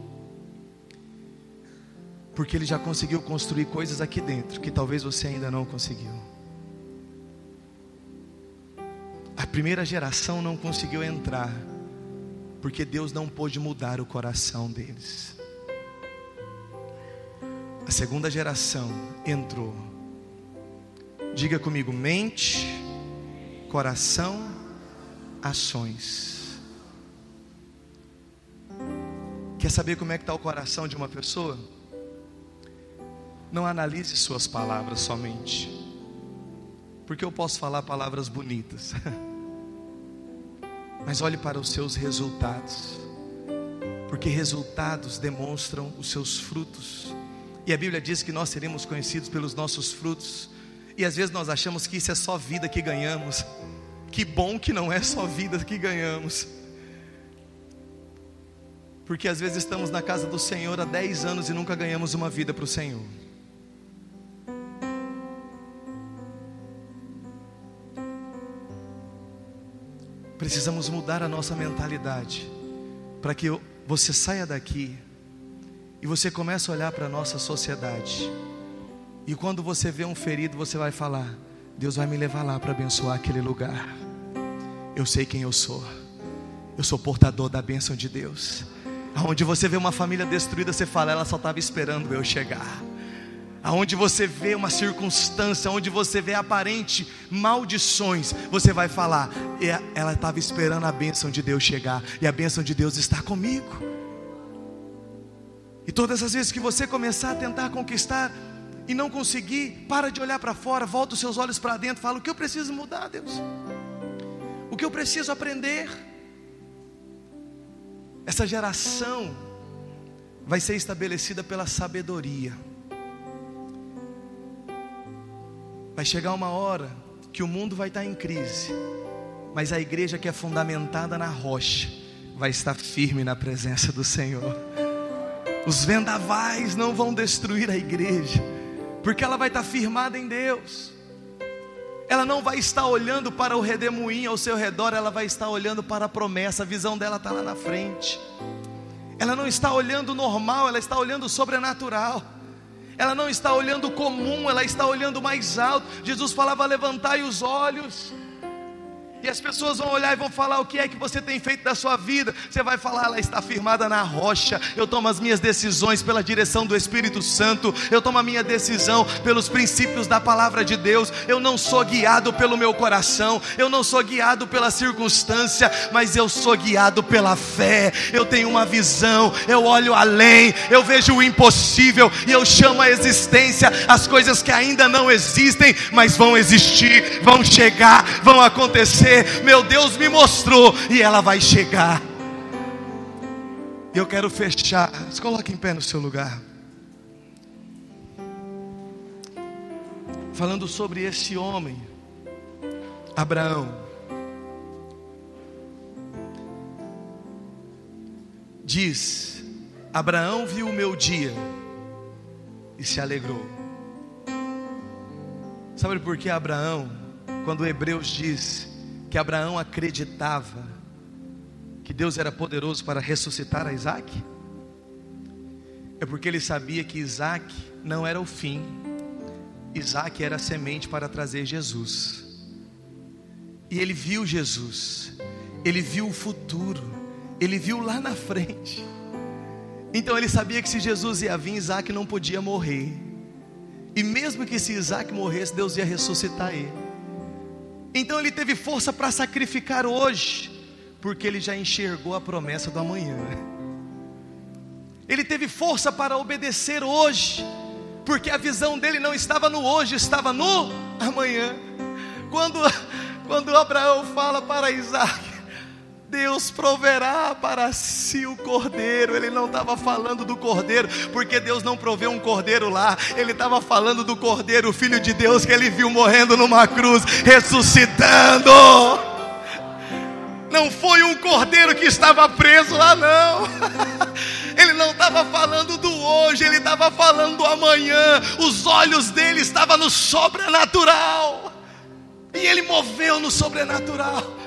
[SPEAKER 2] Porque ele já conseguiu construir coisas aqui dentro que talvez você ainda não conseguiu. A primeira geração não conseguiu entrar, porque Deus não pôde mudar o coração deles. A segunda geração entrou. Diga comigo: mente, coração, ações. Quer saber como é que está o coração de uma pessoa? Não analise suas palavras somente, porque eu posso falar palavras bonitas, [LAUGHS] mas olhe para os seus resultados, porque resultados demonstram os seus frutos, e a Bíblia diz que nós seremos conhecidos pelos nossos frutos, e às vezes nós achamos que isso é só vida que ganhamos, que bom que não é só vida que ganhamos. Porque às vezes estamos na casa do Senhor há 10 anos e nunca ganhamos uma vida para o Senhor. Precisamos mudar a nossa mentalidade para que você saia daqui e você comece a olhar para a nossa sociedade. E quando você vê um ferido, você vai falar: Deus vai me levar lá para abençoar aquele lugar. Eu sei quem eu sou. Eu sou portador da bênção de Deus. Aonde você vê uma família destruída, você fala: ela só estava esperando eu chegar aonde você vê uma circunstância, onde você vê aparente maldições, você vai falar: ela estava esperando a bênção de Deus chegar, e a bênção de Deus está comigo. E todas as vezes que você começar a tentar conquistar e não conseguir, para de olhar para fora, volta os seus olhos para dentro, fala: o que eu preciso mudar, Deus? O que eu preciso aprender? Essa geração vai ser estabelecida pela sabedoria. Vai chegar uma hora que o mundo vai estar em crise, mas a igreja que é fundamentada na rocha vai estar firme na presença do Senhor. Os vendavais não vão destruir a igreja, porque ela vai estar firmada em Deus. Ela não vai estar olhando para o redemoinho ao seu redor, ela vai estar olhando para a promessa, a visão dela está lá na frente. Ela não está olhando normal, ela está olhando sobrenatural ela não está olhando comum, ela está olhando mais alto. Jesus falava: levantai os olhos. E as pessoas vão olhar e vão falar o que é que você tem feito da sua vida. Você vai falar, ela está firmada na rocha. Eu tomo as minhas decisões pela direção do Espírito Santo. Eu tomo a minha decisão pelos princípios da palavra de Deus. Eu não sou guiado pelo meu coração. Eu não sou guiado pela circunstância, mas eu sou guiado pela fé. Eu tenho uma visão. Eu olho além. Eu vejo o impossível e eu chamo a existência as coisas que ainda não existem, mas vão existir, vão chegar, vão acontecer dizer: Meu Deus me mostrou, e ela vai chegar. E eu quero fechar. Se coloque em pé no seu lugar. Falando sobre esse homem, Abraão. Diz: Abraão viu o meu dia e se alegrou. Sabe por que Abraão, quando Hebreus diz que Abraão acreditava que Deus era poderoso para ressuscitar a Isaac? É porque ele sabia que Isaac não era o fim, Isaac era a semente para trazer Jesus. E ele viu Jesus, ele viu o futuro, ele viu lá na frente. Então ele sabia que se Jesus ia vir, Isaac não podia morrer. E mesmo que se Isaac morresse, Deus ia ressuscitar ele. Então ele teve força para sacrificar hoje, porque ele já enxergou a promessa do amanhã. Ele teve força para obedecer hoje, porque a visão dele não estava no hoje, estava no amanhã. Quando, quando Abraão fala para Isaac, Deus proverá para si o cordeiro. Ele não estava falando do cordeiro, porque Deus não proveu um cordeiro lá. Ele estava falando do cordeiro, o filho de Deus, que ele viu morrendo numa cruz, ressuscitando. Não foi um cordeiro que estava preso lá, não. [LAUGHS] Ele não estava falando do hoje, ele estava falando do amanhã. Os olhos dele estavam no sobrenatural. E ele moveu no sobrenatural.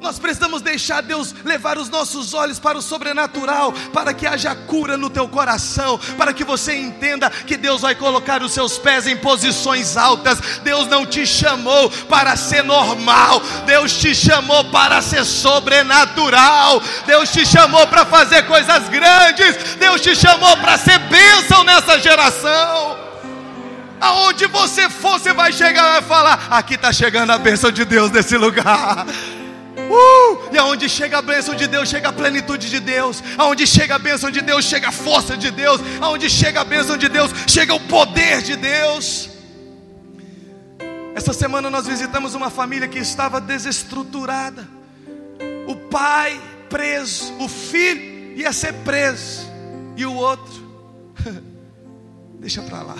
[SPEAKER 2] Nós precisamos deixar Deus levar os nossos olhos para o sobrenatural, para que haja cura no teu coração, para que você entenda que Deus vai colocar os seus pés em posições altas. Deus não te chamou para ser normal, Deus te chamou para ser sobrenatural. Deus te chamou para fazer coisas grandes, Deus te chamou para ser bênção nessa geração. Aonde você for, você vai chegar e falar: aqui está chegando a bênção de Deus nesse lugar. Uh! E aonde chega a bênção de Deus, chega a plenitude de Deus. Aonde chega a bênção de Deus, chega a força de Deus. Aonde chega a bênção de Deus, chega o poder de Deus. Essa semana nós visitamos uma família que estava desestruturada. O pai preso, o filho ia ser preso, e o outro, [LAUGHS] deixa para lá.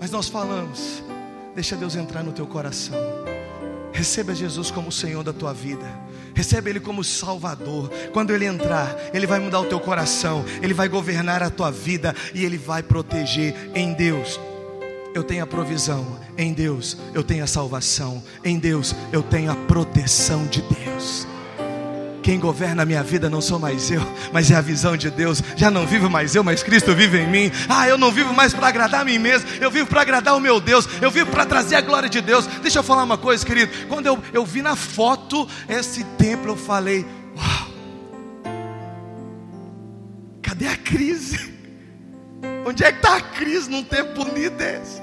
[SPEAKER 2] Mas nós falamos, deixa Deus entrar no teu coração. Receba Jesus como o Senhor da tua vida. Recebe Ele como Salvador. Quando Ele entrar, Ele vai mudar o teu coração, Ele vai governar a tua vida e Ele vai proteger em Deus. Eu tenho a provisão, em Deus eu tenho a salvação, em Deus eu tenho a proteção de Deus. Quem governa a minha vida não sou mais eu, mas é a visão de Deus. Já não vivo mais eu, mas Cristo vive em mim. Ah, eu não vivo mais para agradar a mim mesmo, eu vivo para agradar o meu Deus, eu vivo para trazer a glória de Deus. Deixa eu falar uma coisa, querido. Quando eu, eu vi na foto esse templo, eu falei: Uau, cadê a crise? [LAUGHS] Onde é que está a crise num tempo bonito desse?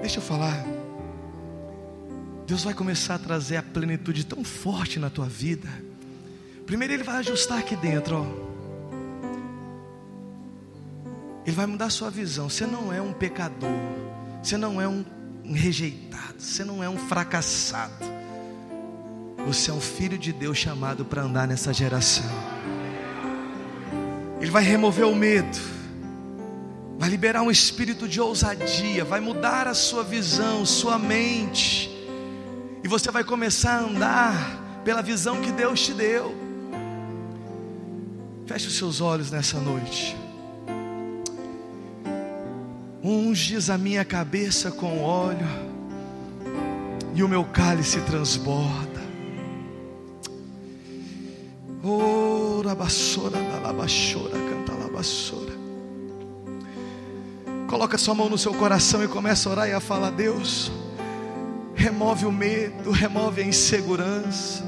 [SPEAKER 2] Deixa eu falar. Deus vai começar a trazer a plenitude tão forte na tua vida. Primeiro Ele vai ajustar aqui dentro, ó. Ele vai mudar a sua visão. Você não é um pecador. Você não é um rejeitado. Você não é um fracassado. Você é um filho de Deus chamado para andar nessa geração. Ele vai remover o medo. Vai liberar um espírito de ousadia. Vai mudar a sua visão, sua mente e você vai começar a andar pela visão que Deus te deu. Feche os seus olhos nessa noite. Unges a minha cabeça com óleo, e o meu cálice transborda. Oh, rabassora, labassora, canta labassora. Coloca sua mão no seu coração e começa a orar e a falar: Deus remove o medo, remove a insegurança.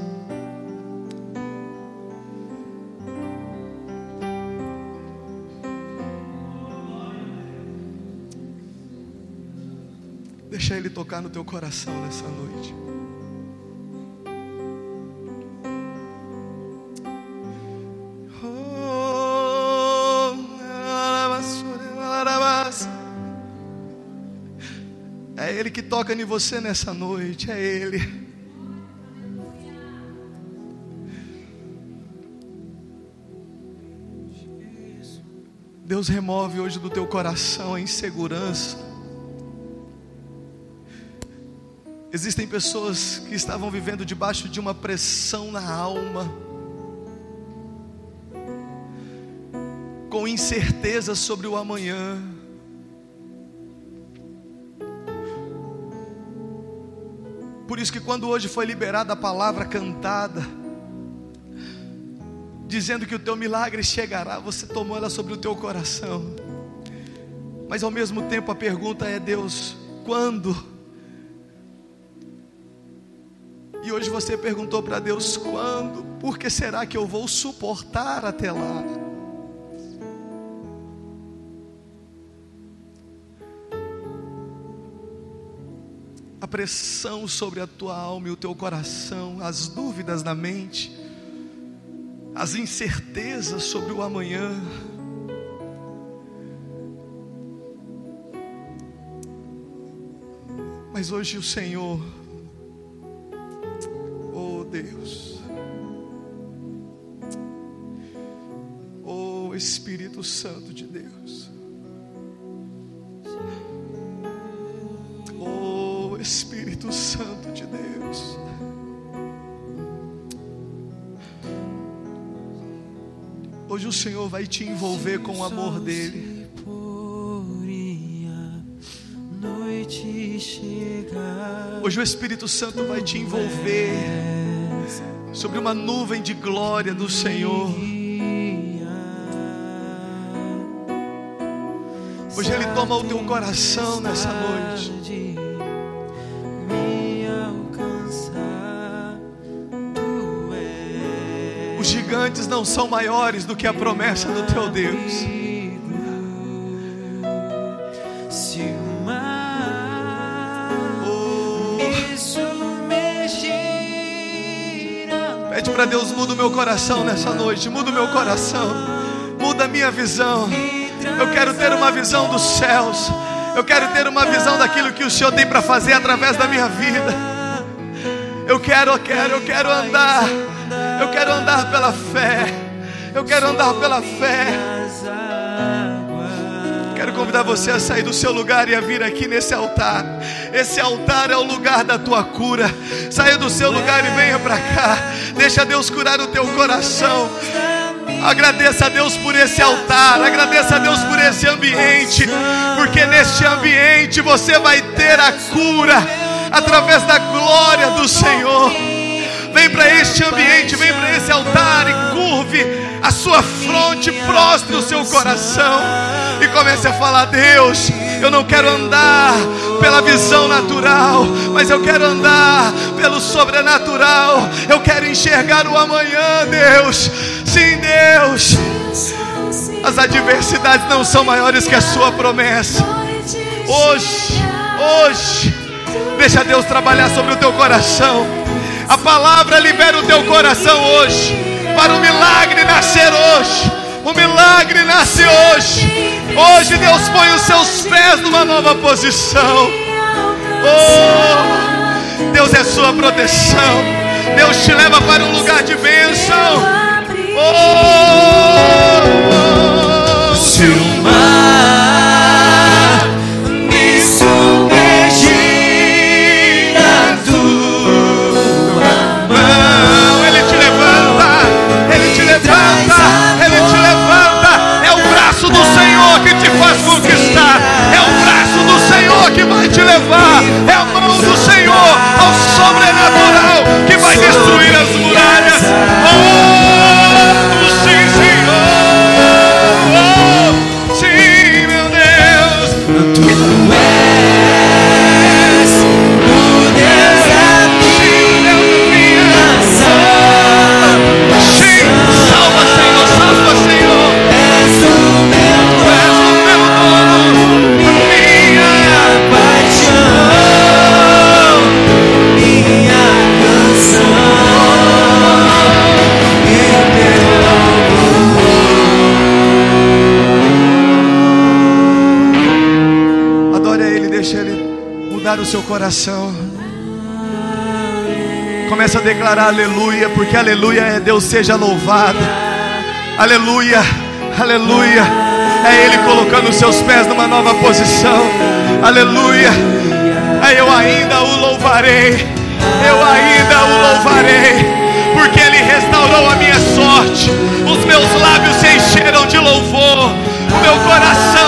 [SPEAKER 2] Deixa Ele tocar no teu coração nessa noite. Ele que toca em você nessa noite, é Ele. Deus remove hoje do teu coração a insegurança. Existem pessoas que estavam vivendo debaixo de uma pressão na alma, com incerteza sobre o amanhã. Por isso que quando hoje foi liberada a palavra cantada, dizendo que o teu milagre chegará, você tomou ela sobre o teu coração. Mas ao mesmo tempo a pergunta é: Deus, quando? E hoje você perguntou para Deus: quando? Por que será que eu vou suportar até lá? Pressão sobre a tua alma e o teu coração, as dúvidas na mente, as incertezas sobre o amanhã. Mas hoje o Senhor, oh Deus, oh Espírito Santo de Deus, Senhor vai te envolver com o amor dEle. Hoje o Espírito Santo vai te envolver sobre uma nuvem de glória do Senhor. Hoje Ele toma o teu coração nessa noite. Gigantes não são maiores do que a promessa do teu Deus. Pede para Deus, muda o meu coração nessa noite, muda o meu coração, muda a minha visão. Eu quero ter uma visão dos céus, eu quero ter uma visão daquilo que o Senhor tem para fazer através da minha vida. Eu quero, eu quero, eu quero andar, eu quero andar pela fé, eu quero andar pela fé. Quero convidar você a sair do seu lugar e a vir aqui nesse altar. Esse altar é o lugar da tua cura. Saia do seu lugar e venha para cá. Deixa Deus curar o teu coração. Agradeça a Deus por esse altar, agradeça a Deus por esse ambiente, porque neste ambiente você vai ter a cura através da glória do Senhor. Vem para este ambiente, vem para esse altar e curve a sua fronte, prostre o seu coração e comece a falar: Deus, eu não quero andar pela visão natural, mas eu quero andar pelo sobrenatural. Eu quero enxergar o amanhã, Deus. Sim, Deus. As adversidades não são maiores que a sua promessa. Hoje, hoje, deixa Deus trabalhar sobre o teu coração. A palavra libera o teu coração hoje para o milagre nascer hoje. O milagre nasce hoje. Hoje Deus põe os seus pés numa nova posição. Oh, Deus é sua proteção. Deus te leva para um lugar de bênção. Oh, oh,
[SPEAKER 3] Se
[SPEAKER 2] seu coração. Começa a declarar aleluia, porque aleluia é Deus seja louvado. Aleluia, aleluia. É Ele colocando os seus pés numa nova posição. Aleluia. É eu ainda o louvarei. Eu ainda o louvarei. Porque Ele restaurou a minha sorte. Os meus lábios se encheram de louvor. O meu coração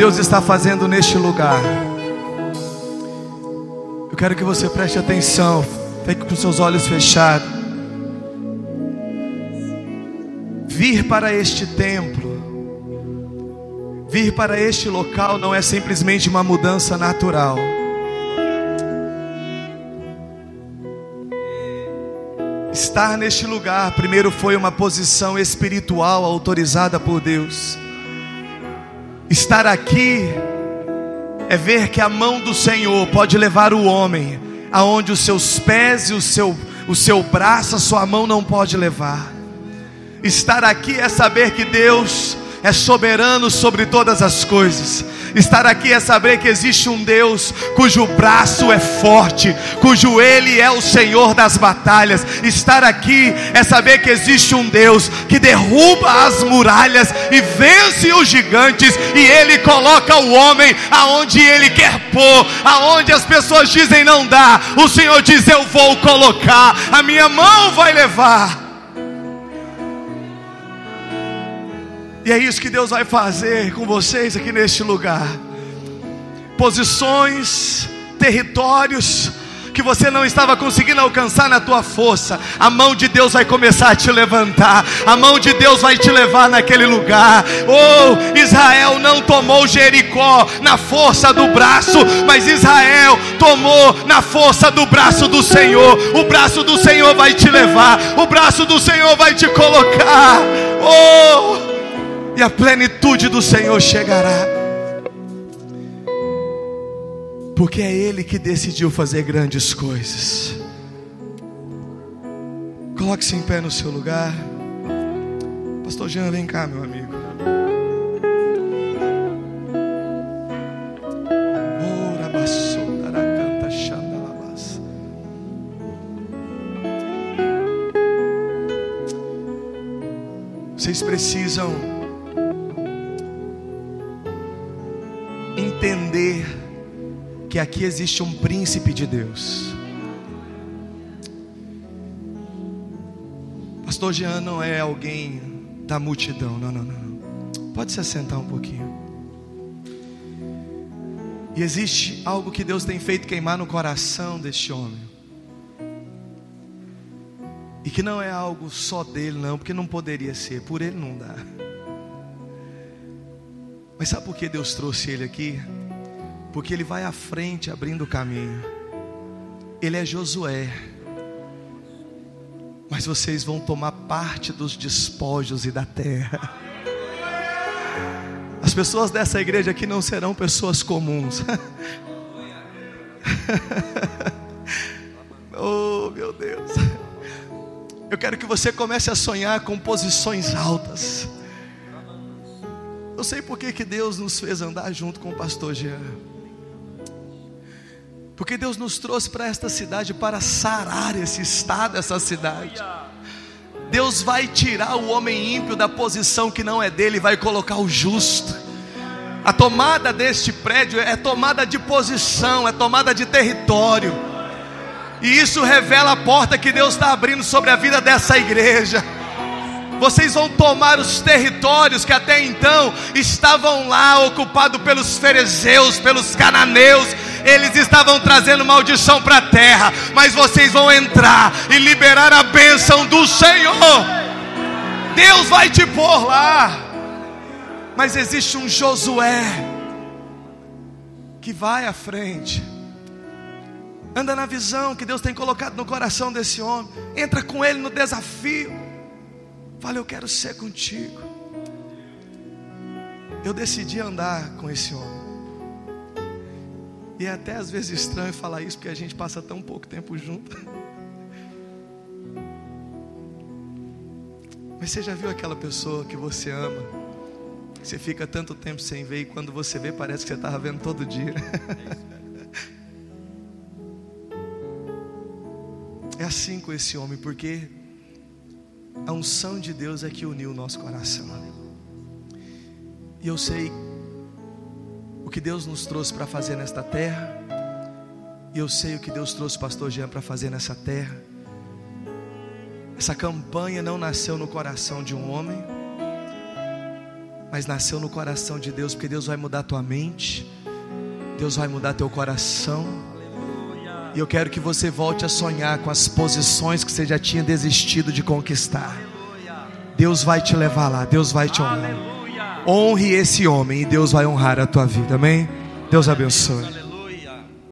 [SPEAKER 2] Deus está fazendo neste lugar. Eu quero que você preste atenção. Fique com seus olhos fechados. Vir para este templo, vir para este local não é simplesmente uma mudança natural. Estar neste lugar, primeiro foi uma posição espiritual autorizada por Deus. Estar aqui é ver que a mão do Senhor pode levar o homem aonde os seus pés e o seu, o seu braço, a sua mão não pode levar. Estar aqui é saber que Deus é soberano sobre todas as coisas. Estar aqui é saber que existe um Deus cujo braço é forte, cujo Ele é o Senhor das batalhas. Estar aqui é saber que existe um Deus que derruba as muralhas e vence os gigantes, e Ele coloca o homem aonde Ele quer pôr, aonde as pessoas dizem não dá. O Senhor diz: Eu vou colocar, a minha mão vai levar. E é isso que Deus vai fazer com vocês aqui neste lugar. Posições, territórios que você não estava conseguindo alcançar na tua força. A mão de Deus vai começar a te levantar. A mão de Deus vai te levar naquele lugar. Oh, Israel não tomou Jericó na força do braço, mas Israel tomou na força do braço do Senhor. O braço do Senhor vai te levar. O braço do Senhor vai te colocar. Oh! E a plenitude do Senhor chegará. Porque é Ele que decidiu fazer grandes coisas. Coloque-se em pé no seu lugar. Pastor Jean, vem cá, meu amigo. Vocês precisam que aqui existe um príncipe de Deus. Pastor Jean não é alguém da multidão, não, não, não. Pode se assentar um pouquinho. E existe algo que Deus tem feito queimar no coração deste homem. E que não é algo só dele, não, porque não poderia ser, por ele não dá. Mas sabe por que Deus trouxe ele aqui? Porque ele vai à frente abrindo o caminho. Ele é Josué. Mas vocês vão tomar parte dos despojos e da terra. As pessoas dessa igreja aqui não serão pessoas comuns. [LAUGHS] oh, meu Deus. Eu quero que você comece a sonhar com posições altas. Eu sei por que, Deus nos fez andar junto com o pastor Jean. Porque Deus nos trouxe para esta cidade para sarar esse estado, essa cidade. Deus vai tirar o homem ímpio da posição que não é dele e vai colocar o justo. A tomada deste prédio é tomada de posição, é tomada de território. E isso revela a porta que Deus está abrindo sobre a vida dessa igreja. Vocês vão tomar os territórios que até então estavam lá ocupados pelos fariseus, pelos cananeus. Eles estavam trazendo maldição para a terra, mas vocês vão entrar e liberar a bênção do Senhor. Deus vai te pôr lá. Mas existe um Josué que vai à frente. Anda na visão que Deus tem colocado no coração desse homem. Entra com ele no desafio. Fala, eu quero ser contigo. Eu decidi andar com esse homem. E é até às vezes estranho falar isso, porque a gente passa tão pouco tempo junto. [LAUGHS] Mas você já viu aquela pessoa que você ama? Você fica tanto tempo sem ver e quando você vê parece que você estava vendo todo dia. [LAUGHS] É assim com esse homem, porque A unção de Deus é que uniu o nosso coração. E eu sei o que Deus nos trouxe para fazer nesta terra. E eu sei o que Deus trouxe o pastor Jean para fazer nessa terra. Essa campanha não nasceu no coração de um homem, mas nasceu no coração de Deus, porque Deus vai mudar tua mente, Deus vai mudar teu coração. E eu quero que você volte a sonhar com as posições que você já tinha desistido de conquistar. Deus vai te levar lá, Deus vai te honrar. Honre esse homem e Deus vai honrar a tua vida, amém? Deus abençoe.